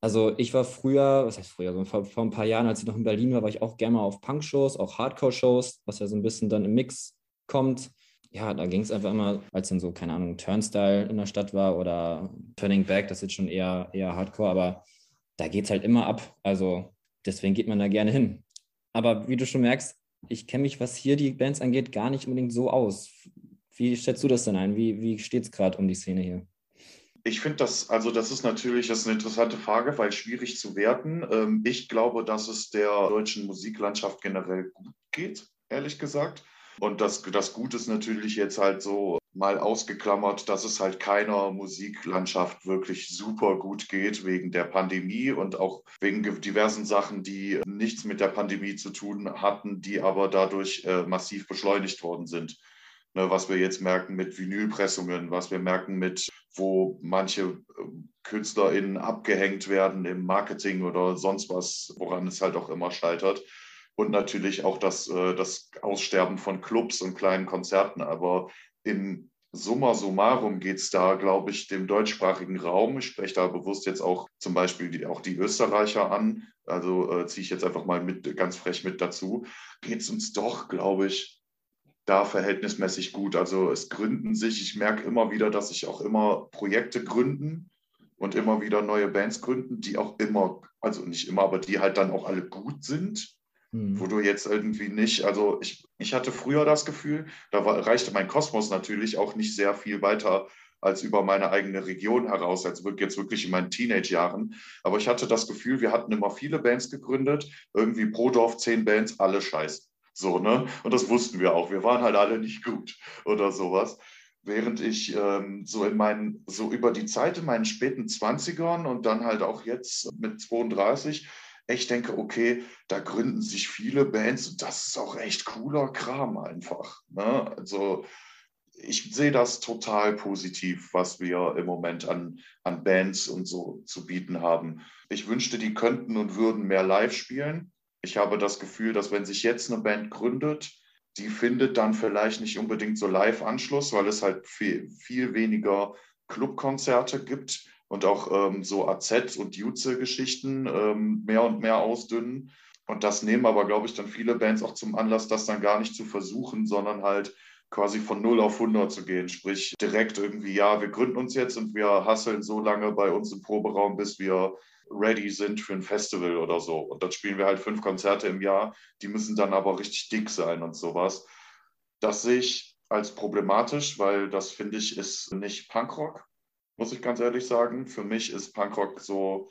also ich war früher, was heißt früher, so vor, vor ein paar Jahren, als ich noch in Berlin war, war ich auch gerne mal auf Punk-Shows, auch Hardcore-Shows, was ja so ein bisschen dann im Mix kommt. Ja, da ging es einfach immer, als dann so, keine Ahnung, Turnstyle in der Stadt war oder Turning Back, das ist jetzt schon eher, eher Hardcore, aber da geht es halt immer ab. Also deswegen geht man da gerne hin. Aber wie du schon merkst, ich kenne mich, was hier die Bands angeht, gar nicht unbedingt so aus. Wie schätzt du das denn ein? Wie, wie steht es gerade um die Szene hier? Ich finde das, also das ist natürlich das ist eine interessante Frage, weil schwierig zu werten. Ähm, ich glaube, dass es der deutschen Musiklandschaft generell gut geht, ehrlich gesagt. Und das, das Gut ist natürlich jetzt halt so mal ausgeklammert, dass es halt keiner Musiklandschaft wirklich super gut geht wegen der Pandemie und auch wegen diversen Sachen, die nichts mit der Pandemie zu tun hatten, die aber dadurch äh, massiv beschleunigt worden sind ne, was wir jetzt merken mit Vinylpressungen, was wir merken mit, wo manche äh, KünstlerInnen abgehängt werden im Marketing oder sonst was, woran es halt auch immer scheitert. Und natürlich auch das, äh, das Aussterben von Clubs und kleinen Konzerten. Aber im Summa summarum geht es da, glaube ich, dem deutschsprachigen Raum. Ich spreche da bewusst jetzt auch zum Beispiel die, auch die Österreicher an. Also äh, ziehe ich jetzt einfach mal mit, ganz frech mit dazu. Geht es uns doch, glaube ich, da verhältnismäßig gut. Also es gründen sich, ich merke immer wieder, dass sich auch immer Projekte gründen und immer wieder neue Bands gründen, die auch immer, also nicht immer, aber die halt dann auch alle gut sind, mhm. wo du jetzt irgendwie nicht, also ich, ich hatte früher das Gefühl, da war, reichte mein Kosmos natürlich auch nicht sehr viel weiter als über meine eigene Region heraus, als jetzt wirklich in meinen Teenage-Jahren. Aber ich hatte das Gefühl, wir hatten immer viele Bands gegründet, irgendwie pro Dorf zehn Bands, alle scheiße. So, ne? Und das wussten wir auch. Wir waren halt alle nicht gut oder sowas. Während ich ähm, so in meinen, so über die Zeit in meinen späten 20ern und dann halt auch jetzt mit 32 echt denke, okay, da gründen sich viele Bands und das ist auch echt cooler Kram einfach. Ne? Also ich sehe das total positiv, was wir im Moment an, an Bands und so zu bieten haben. Ich wünschte, die könnten und würden mehr live spielen ich habe das Gefühl, dass wenn sich jetzt eine Band gründet, die findet dann vielleicht nicht unbedingt so Live-Anschluss, weil es halt viel, viel weniger Clubkonzerte gibt und auch ähm, so AZ und Jutze-Geschichten ähm, mehr und mehr ausdünnen. Und das nehmen aber, glaube ich, dann viele Bands auch zum Anlass, das dann gar nicht zu versuchen, sondern halt quasi von 0 auf 100 zu gehen. Sprich, direkt irgendwie, ja, wir gründen uns jetzt und wir hasseln so lange bei uns im Proberaum, bis wir ready sind für ein Festival oder so. Und dann spielen wir halt fünf Konzerte im Jahr. Die müssen dann aber richtig dick sein und sowas. Das sehe ich als problematisch, weil das finde ich ist nicht Punkrock, muss ich ganz ehrlich sagen. Für mich ist Punkrock so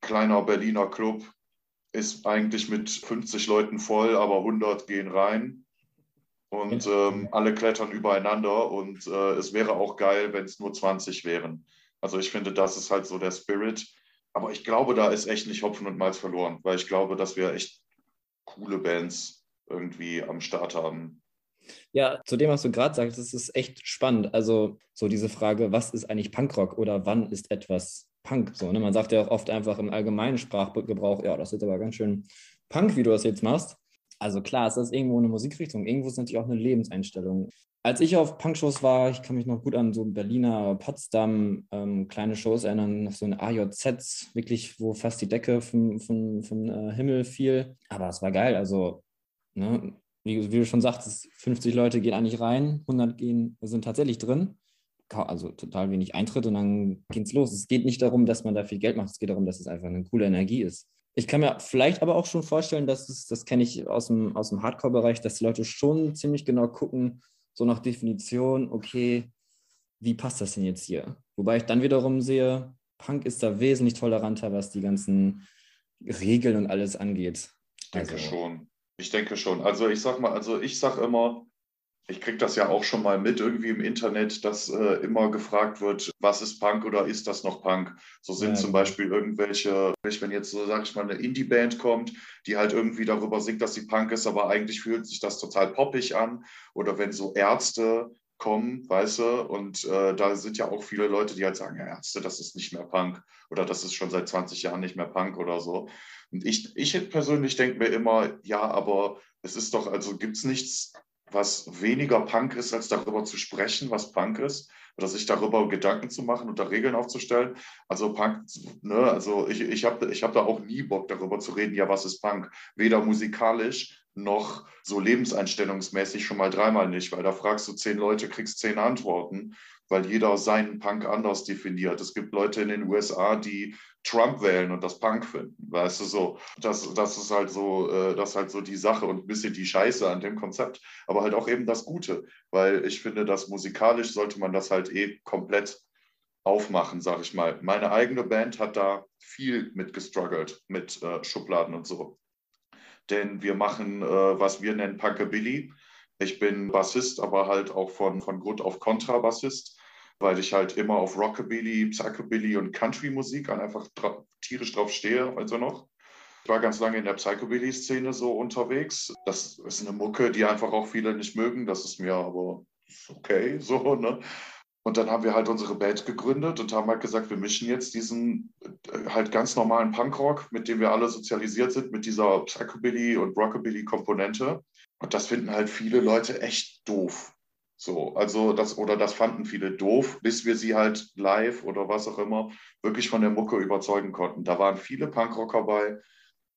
kleiner Berliner Club, ist eigentlich mit 50 Leuten voll, aber 100 gehen rein und ähm, alle klettern übereinander und äh, es wäre auch geil, wenn es nur 20 wären. Also ich finde, das ist halt so der Spirit. Aber ich glaube, da ist echt nicht Hopfen und Malz verloren, weil ich glaube, dass wir echt coole Bands irgendwie am Start haben. Ja, zu dem, was du gerade sagst, das ist echt spannend. Also so diese Frage, was ist eigentlich Punkrock oder wann ist etwas Punk? So, ne? Man sagt ja auch oft einfach im allgemeinen Sprachgebrauch, ja, das ist aber ganz schön Punk, wie du das jetzt machst. Also klar, es ist irgendwo eine Musikrichtung, irgendwo ist natürlich auch eine Lebenseinstellung. Als ich auf Punkshows war, ich kann mich noch gut an so Berliner, Potsdam, ähm, kleine Shows erinnern, so eine AJZ, wirklich, wo fast die Decke vom, vom, vom äh, Himmel fiel. Aber es war geil, also ne, wie, wie, du schon sagtest, 50 Leute gehen eigentlich rein, 100 gehen, sind tatsächlich drin. Also total wenig Eintritt und dann geht es los. Es geht nicht darum, dass man da viel Geld macht, es geht darum, dass es einfach eine coole Energie ist. Ich kann mir vielleicht aber auch schon vorstellen, dass es, das kenne ich aus dem, aus dem Hardcore-Bereich, dass die Leute schon ziemlich genau gucken, so nach Definition, okay, wie passt das denn jetzt hier? Wobei ich dann wiederum sehe, Punk ist da wesentlich toleranter, was die ganzen Regeln und alles angeht. Ich denke also, schon. Ich denke schon. Also ich sag mal, also ich sag immer, ich kriege das ja auch schon mal mit irgendwie im Internet, dass äh, immer gefragt wird, was ist Punk oder ist das noch Punk? So sind ja, zum. Beispiel irgendwelche, wenn jetzt so, sag ich mal, eine Indie-Band kommt, die halt irgendwie darüber singt, dass sie Punk ist, aber eigentlich fühlt sich das total poppig an. Oder wenn so Ärzte kommen, weißt du, und äh, da sind ja auch viele Leute, die halt sagen, ja, Ärzte, das ist nicht mehr Punk oder das ist schon seit 20 Jahren nicht mehr Punk oder so. Und ich, ich persönlich denke mir immer, ja, aber es ist doch, also gibt es nichts was weniger Punk ist, als darüber zu sprechen, was Punk ist, oder sich darüber Gedanken zu machen und da Regeln aufzustellen. Also Punk, ne, also ich, ich habe ich hab da auch nie Bock darüber zu reden, ja, was ist Punk? Weder musikalisch noch so lebenseinstellungsmäßig schon mal dreimal nicht, weil da fragst du zehn Leute, kriegst zehn Antworten weil jeder seinen Punk anders definiert. Es gibt Leute in den USA, die Trump wählen und das Punk finden, weißt du so. Das, das ist halt so, äh, das halt so die Sache und ein bisschen die Scheiße an dem Konzept, aber halt auch eben das Gute, weil ich finde, dass musikalisch sollte man das halt eh komplett aufmachen, sag ich mal. Meine eigene Band hat da viel mit gestruggelt, mit äh, Schubladen und so. Denn wir machen, äh, was wir nennen Punkabilly. Ich bin Bassist, aber halt auch von, von Grund auf Kontrabassist, weil ich halt immer auf Rockabilly, Psychobilly und Country-Musik einfach dra tierisch drauf stehe, also noch. Ich war ganz lange in der Psychobilly-Szene so unterwegs. Das ist eine Mucke, die einfach auch viele nicht mögen. Das ist mir aber okay, so, ne? Und dann haben wir halt unsere Band gegründet und haben halt gesagt, wir mischen jetzt diesen äh, halt ganz normalen Punkrock, mit dem wir alle sozialisiert sind, mit dieser Psychobilly und Rockabilly-Komponente. Und das finden halt viele Leute echt doof. So, also das, oder das fanden viele doof, bis wir sie halt live oder was auch immer wirklich von der Mucke überzeugen konnten. Da waren viele Punkrocker bei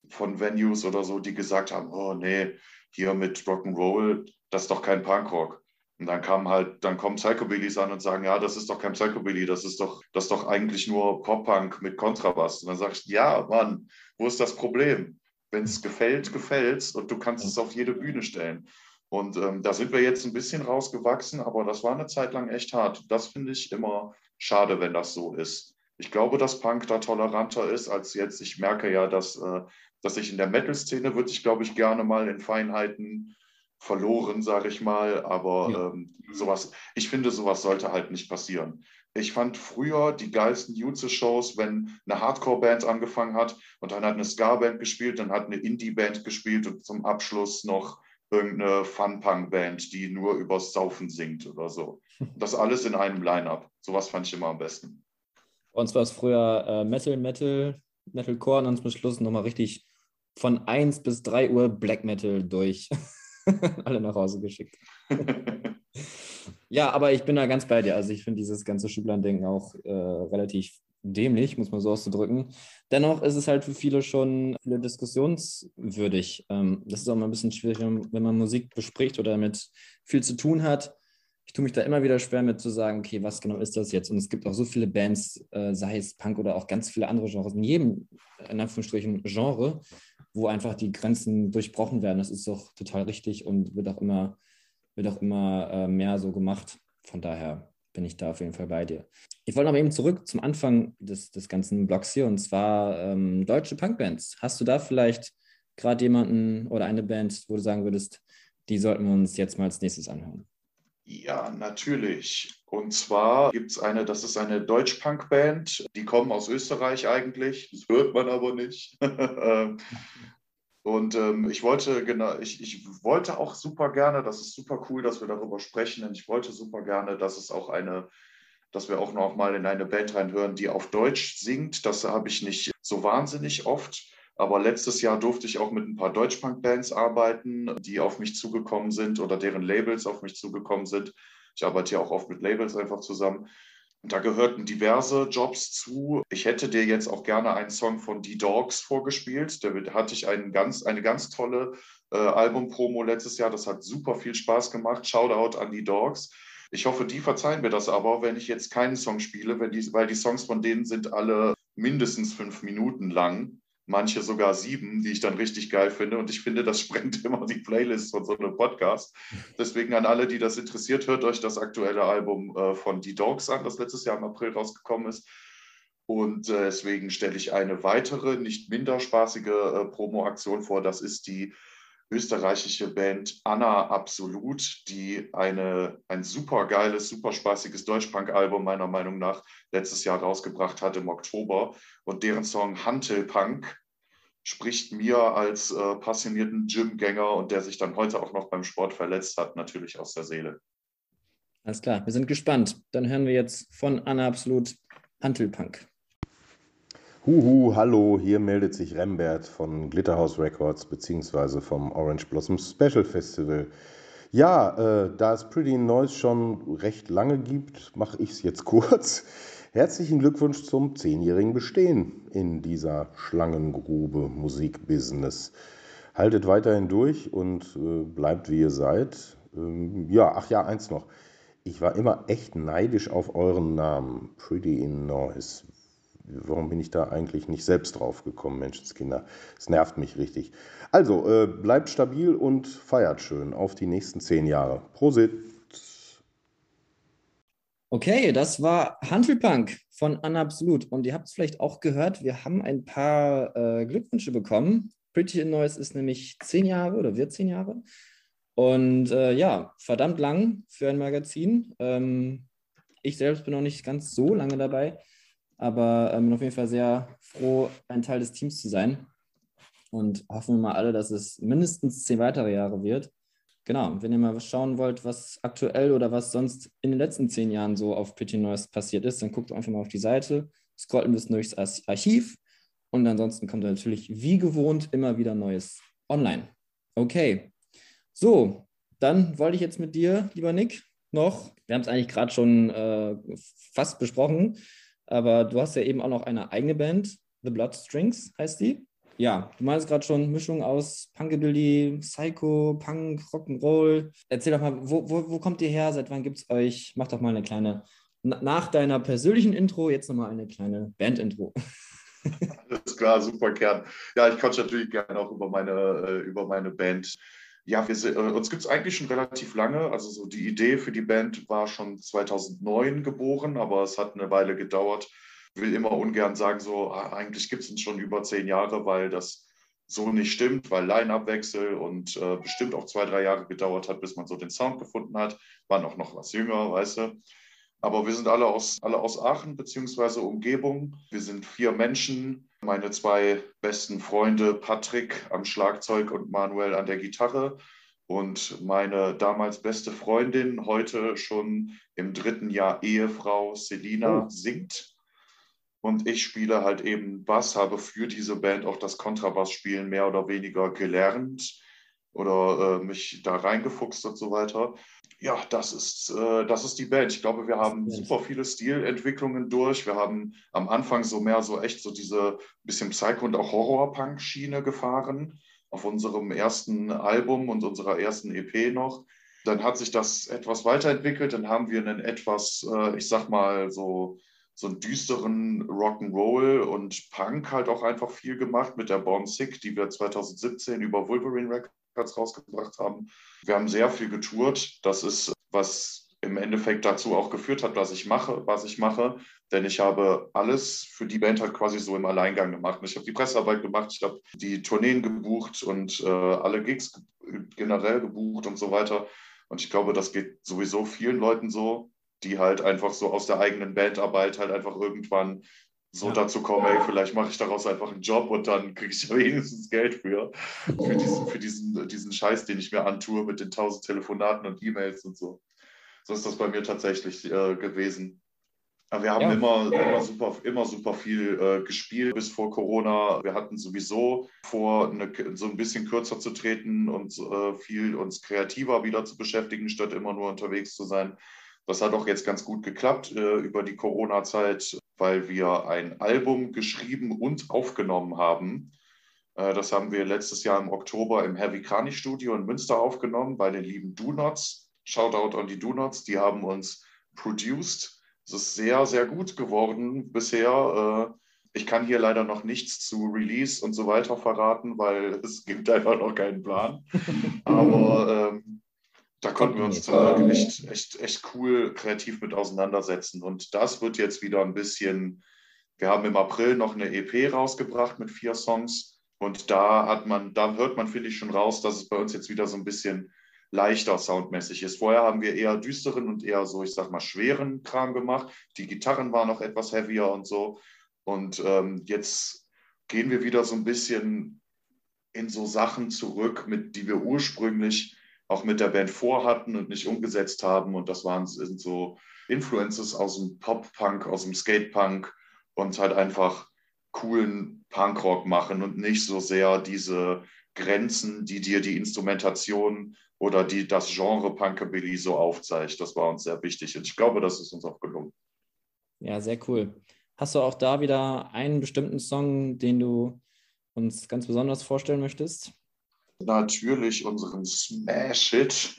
von Venues oder so, die gesagt haben, oh nee, hier mit Rock'n'Roll, das ist doch kein Punkrock. Und dann kam halt, dann kommen Psychobillys an und sagen, ja, das ist doch kein Psychobilly, das ist doch, das ist doch eigentlich nur Pop-Punk mit Kontrabass. Und dann sag ich, ja, Mann, wo ist das Problem? Wenn es gefällt, gefällt und du kannst es auf jede Bühne stellen. Und ähm, da sind wir jetzt ein bisschen rausgewachsen, aber das war eine Zeit lang echt hart. Das finde ich immer schade, wenn das so ist. Ich glaube, dass Punk da toleranter ist als jetzt. Ich merke ja, dass, äh, dass ich in der Metal-Szene würde ich, glaube ich, gerne mal in Feinheiten verloren, sage ich mal. Aber ja. ähm, sowas, ich finde, sowas sollte halt nicht passieren. Ich fand früher die geilsten Jutze-Shows, wenn eine Hardcore-Band angefangen hat und dann hat eine Ska-Band gespielt, dann hat eine Indie-Band gespielt und zum Abschluss noch irgendeine Fun-Punk-Band, die nur übers Saufen singt oder so. Das alles in einem Line-Up. Sowas fand ich immer am besten. Bei uns war es früher äh, Metal, Metal, Metalcore und dann zum Schluss nochmal richtig von 1 bis 3 Uhr Black Metal durch. Alle nach Hause geschickt. Ja, aber ich bin da ganz bei dir. Also ich finde dieses ganze Schubladendenken auch äh, relativ dämlich, muss man so auszudrücken. Dennoch ist es halt für viele schon viele diskussionswürdig. Ähm, das ist auch mal ein bisschen schwierig, wenn man Musik bespricht oder damit viel zu tun hat. Ich tue mich da immer wieder schwer mit zu sagen, okay, was genau ist das jetzt? Und es gibt auch so viele Bands, äh, sei es Punk oder auch ganz viele andere Genres, in jedem, in Anführungsstrichen, Genre, wo einfach die Grenzen durchbrochen werden. Das ist doch total richtig und wird auch immer, wird auch immer äh, mehr so gemacht. Von daher bin ich da auf jeden Fall bei dir. Ich wollte aber eben zurück zum Anfang des, des ganzen Blogs hier und zwar ähm, deutsche Punkbands. Hast du da vielleicht gerade jemanden oder eine Band, wo du sagen würdest, die sollten wir uns jetzt mal als nächstes anhören? Ja, natürlich. Und zwar gibt es eine, das ist eine Deutsch-Punk-Band, die kommen aus Österreich eigentlich, das hört man aber nicht. Und ähm, ich wollte genau, ich, ich wollte auch super gerne, das ist super cool, dass wir darüber sprechen. Und ich wollte super gerne, dass es auch eine, dass wir auch noch mal in eine Band reinhören, die auf Deutsch singt. Das habe ich nicht so wahnsinnig oft. Aber letztes Jahr durfte ich auch mit ein paar Deutschpunk-Bands arbeiten, die auf mich zugekommen sind oder deren Labels auf mich zugekommen sind. Ich arbeite ja auch oft mit Labels einfach zusammen. Da gehörten diverse Jobs zu. Ich hätte dir jetzt auch gerne einen Song von The Dogs vorgespielt. Da hatte ich einen ganz, eine ganz tolle äh, Album-Promo letztes Jahr. Das hat super viel Spaß gemacht. Shoutout an die Dogs. Ich hoffe, die verzeihen mir das aber, wenn ich jetzt keinen Song spiele, die, weil die Songs von denen sind alle mindestens fünf Minuten lang manche sogar sieben, die ich dann richtig geil finde. Und ich finde, das sprengt immer die Playlist von so einem Podcast. Deswegen an alle, die das interessiert, hört euch das aktuelle Album äh, von Die Dogs an, das letztes Jahr im April rausgekommen ist. Und äh, deswegen stelle ich eine weitere, nicht minder spaßige äh, Promo-Aktion vor. Das ist die österreichische Band Anna Absolut, die eine, ein super geiles, super spaßiges Deutschpunk-Album meiner Meinung nach letztes Jahr rausgebracht hat im Oktober. Und deren Song Hantelpunk spricht mir als äh, passionierten Gymgänger und der sich dann heute auch noch beim Sport verletzt hat, natürlich aus der Seele. Alles klar, wir sind gespannt. Dann hören wir jetzt von Anna Absolut Hantelpunk. Huhu, hallo, hier meldet sich Rembert von Glitterhouse Records bzw. vom Orange Blossom Special Festival. Ja, äh, da es Pretty Noise schon recht lange gibt, mache ich es jetzt kurz. Herzlichen Glückwunsch zum zehnjährigen Bestehen in dieser Schlangengrube Musikbusiness. Haltet weiterhin durch und äh, bleibt wie ihr seid. Ähm, ja, ach ja, eins noch. Ich war immer echt neidisch auf euren Namen, Pretty in Noise warum bin ich da eigentlich nicht selbst drauf gekommen, Menschenskinder? Es nervt mich richtig. Also, äh, bleibt stabil und feiert schön auf die nächsten zehn Jahre. Prosit! Okay, das war Handelpunk von Anabsolut. Und ihr habt es vielleicht auch gehört, wir haben ein paar äh, Glückwünsche bekommen. Pretty in Noise ist nämlich zehn Jahre oder wird zehn Jahre. Und äh, ja, verdammt lang für ein Magazin. Ähm, ich selbst bin noch nicht ganz so lange dabei aber ähm, bin auf jeden Fall sehr froh, ein Teil des Teams zu sein. Und hoffen wir mal alle, dass es mindestens zehn weitere Jahre wird. Genau, wenn ihr mal schauen wollt, was aktuell oder was sonst in den letzten zehn Jahren so auf Pretty Noise passiert ist, dann guckt einfach mal auf die Seite, scrollt ein bisschen durchs Archiv und ansonsten kommt natürlich wie gewohnt immer wieder Neues online. Okay, so, dann wollte ich jetzt mit dir, lieber Nick, noch, wir haben es eigentlich gerade schon äh, fast besprochen, aber du hast ja eben auch noch eine eigene Band, The Bloodstrings heißt die. Ja, du meinst gerade schon Mischung aus Punkabilly, Psycho, Punk, Rock'n'Roll. Erzähl doch mal, wo, wo, wo kommt ihr her? Seit wann gibt es euch? Mach doch mal eine kleine, nach deiner persönlichen Intro, jetzt nochmal eine kleine Band-Intro. Alles klar, super Kern. Ja, ich quatsche natürlich gerne auch über meine, äh, über meine Band ja, wir, äh, uns gibt es eigentlich schon relativ lange. Also so die Idee für die Band war schon 2009 geboren, aber es hat eine Weile gedauert. Ich will immer ungern sagen, so ah, eigentlich gibt es uns schon über zehn Jahre, weil das so nicht stimmt, weil Line-Up-Wechsel und äh, bestimmt auch zwei, drei Jahre gedauert hat, bis man so den Sound gefunden hat. Waren auch noch was jünger, weißt du. Aber wir sind alle aus, alle aus Aachen bzw. Umgebung. Wir sind vier Menschen, meine zwei besten Freunde Patrick am Schlagzeug und Manuel an der Gitarre und meine damals beste Freundin, heute schon im dritten Jahr Ehefrau Selina oh. singt. Und ich spiele halt eben Bass, habe für diese Band auch das Kontrabassspielen mehr oder weniger gelernt oder äh, mich da reingefuchst und so weiter. Ja, das ist, äh, das ist die Band. Ich glaube, wir haben super viele Stilentwicklungen durch. Wir haben am Anfang so mehr so echt so diese bisschen Psycho- und auch Horror-Punk-Schiene gefahren auf unserem ersten Album und unserer ersten EP noch. Dann hat sich das etwas weiterentwickelt. Dann haben wir einen etwas, äh, ich sag mal, so, so einen düsteren Rock'n'Roll und Punk halt auch einfach viel gemacht mit der Born Sick, die wir 2017 über Wolverine Records rausgebracht haben. Wir haben sehr viel getourt. Das ist, was im Endeffekt dazu auch geführt hat, was ich mache, was ich mache. Denn ich habe alles für die Band halt quasi so im Alleingang gemacht. Ich habe die Pressearbeit gemacht, ich habe die Tourneen gebucht und äh, alle Gigs generell gebucht und so weiter. Und ich glaube, das geht sowieso vielen Leuten so, die halt einfach so aus der eigenen Bandarbeit halt einfach irgendwann so ja. dazu kommen, ey, vielleicht mache ich daraus einfach einen Job und dann kriege ich wenigstens Geld für, für, diesen, für diesen, diesen Scheiß, den ich mir antue mit den tausend Telefonaten und E-Mails und so. So ist das bei mir tatsächlich äh, gewesen. Aber wir haben ja. immer, immer, super, immer super viel äh, gespielt bis vor Corona. Wir hatten sowieso vor, eine, so ein bisschen kürzer zu treten und äh, viel uns kreativer wieder zu beschäftigen, statt immer nur unterwegs zu sein. Das hat auch jetzt ganz gut geklappt äh, über die Corona-Zeit, weil wir ein Album geschrieben und aufgenommen haben. Äh, das haben wir letztes Jahr im Oktober im Heavy Krani Studio in Münster aufgenommen bei den lieben Do-Nots. Shoutout an die Do-Nots, die haben uns produced es ist sehr, sehr gut geworden bisher. Äh, ich kann hier leider noch nichts zu Release und so weiter verraten, weil es gibt einfach noch keinen Plan. Aber ähm, da konnten wir uns äh, echt, echt, echt cool kreativ mit auseinandersetzen. Und das wird jetzt wieder ein bisschen. Wir haben im April noch eine EP rausgebracht mit vier Songs. Und da hat man, da hört man, finde ich, schon raus, dass es bei uns jetzt wieder so ein bisschen leichter soundmäßig ist. Vorher haben wir eher düsteren und eher so, ich sag mal, schweren Kram gemacht. Die Gitarren waren noch etwas heavier und so. Und ähm, jetzt gehen wir wieder so ein bisschen in so Sachen zurück, mit, die wir ursprünglich auch mit der Band vorhatten und nicht umgesetzt haben. Und das waren sind so Influences aus dem Pop-Punk, aus dem Skate-Punk und halt einfach coolen Punkrock machen und nicht so sehr diese Grenzen, die dir die Instrumentation oder die das Genre Punkabilly so aufzeigt. Das war uns sehr wichtig und ich glaube, das ist uns auch gelungen. Ja, sehr cool. Hast du auch da wieder einen bestimmten Song, den du uns ganz besonders vorstellen möchtest? Natürlich unseren Smash Hit.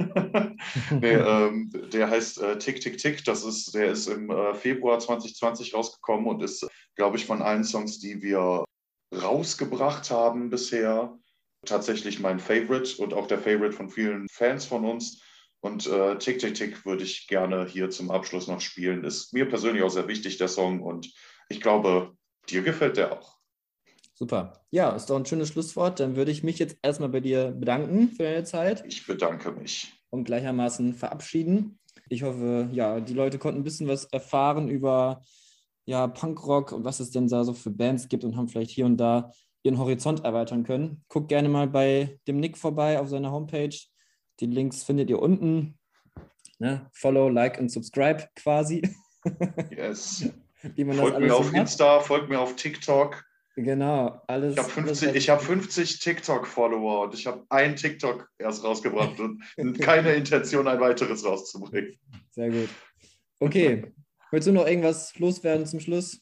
der, ähm, der heißt äh, Tick Tick Tick. Das ist, der ist im äh, Februar 2020 rausgekommen und ist, glaube ich, von allen Songs, die wir rausgebracht haben bisher, tatsächlich mein Favorite und auch der Favorite von vielen Fans von uns. Und äh, Tick, Tick, Tick würde ich gerne hier zum Abschluss noch spielen. Ist mir persönlich auch sehr wichtig, der Song. Und ich glaube, dir gefällt der auch. Super. Ja, ist doch ein schönes Schlusswort. Dann würde ich mich jetzt erstmal bei dir bedanken für deine Zeit. Ich bedanke mich. Und gleichermaßen verabschieden. Ich hoffe, ja, die Leute konnten ein bisschen was erfahren über ja, Punkrock und was es denn da so für Bands gibt und haben vielleicht hier und da ihren Horizont erweitern können. Guckt gerne mal bei dem Nick vorbei auf seiner Homepage. Die Links findet ihr unten. Ne? Follow, like und subscribe quasi. Yes. folgt mir auf Insta, folgt mir auf TikTok. Genau, alles. Ich habe 50, hab 50 TikTok-Follower und ich habe ein TikTok erst rausgebracht und keine Intention, ein weiteres rauszubringen. Sehr gut. Okay. Willst du noch irgendwas loswerden zum Schluss?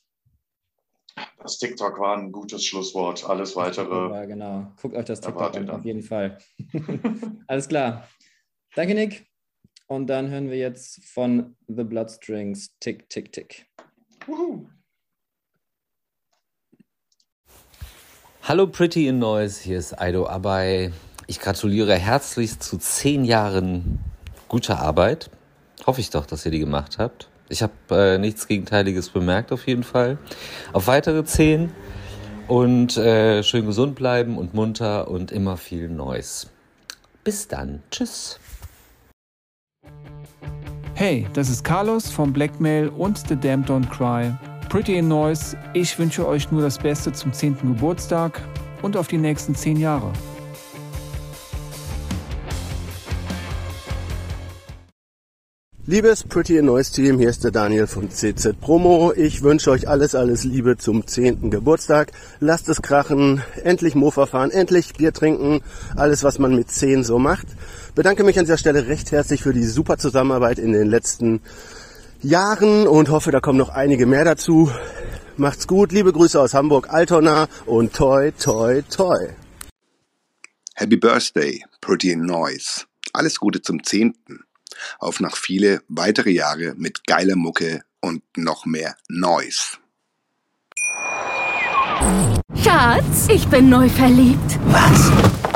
Das TikTok war ein gutes Schlusswort. Alles weitere. Ja, genau. Guckt euch das TikTok an, auf jeden Fall. Alles klar. Danke, Nick. Und dann hören wir jetzt von The Bloodstrings Tick, Tick, Tick. Woohoo. Hallo Pretty in Noise, hier ist Aido Abai. Ich gratuliere herzlichst zu zehn Jahren guter Arbeit. Hoffe ich doch, dass ihr die gemacht habt. Ich habe äh, nichts Gegenteiliges bemerkt auf jeden Fall. Auf weitere zehn und äh, schön gesund bleiben und munter und immer viel Neues. Bis dann. Tschüss. Hey, das ist Carlos vom Blackmail und The Damn Don't Cry. Pretty in Noise, ich wünsche euch nur das Beste zum 10. Geburtstag und auf die nächsten 10 Jahre. Liebes Pretty Noise Team, hier ist der Daniel von CZ Promo. Ich wünsche euch alles, alles Liebe zum 10. Geburtstag. Lasst es krachen, endlich Mofa fahren, endlich Bier trinken, alles was man mit 10 so macht. Bedanke mich an dieser Stelle recht herzlich für die super Zusammenarbeit in den letzten Jahren und hoffe, da kommen noch einige mehr dazu. Macht's gut, liebe Grüße aus Hamburg, Altona und toi, toi, toi. Happy Birthday, Pretty Noise. Alles Gute zum 10 auf noch viele weitere Jahre mit geiler Mucke und noch mehr Noise. Schatz, ich bin neu verliebt. Was?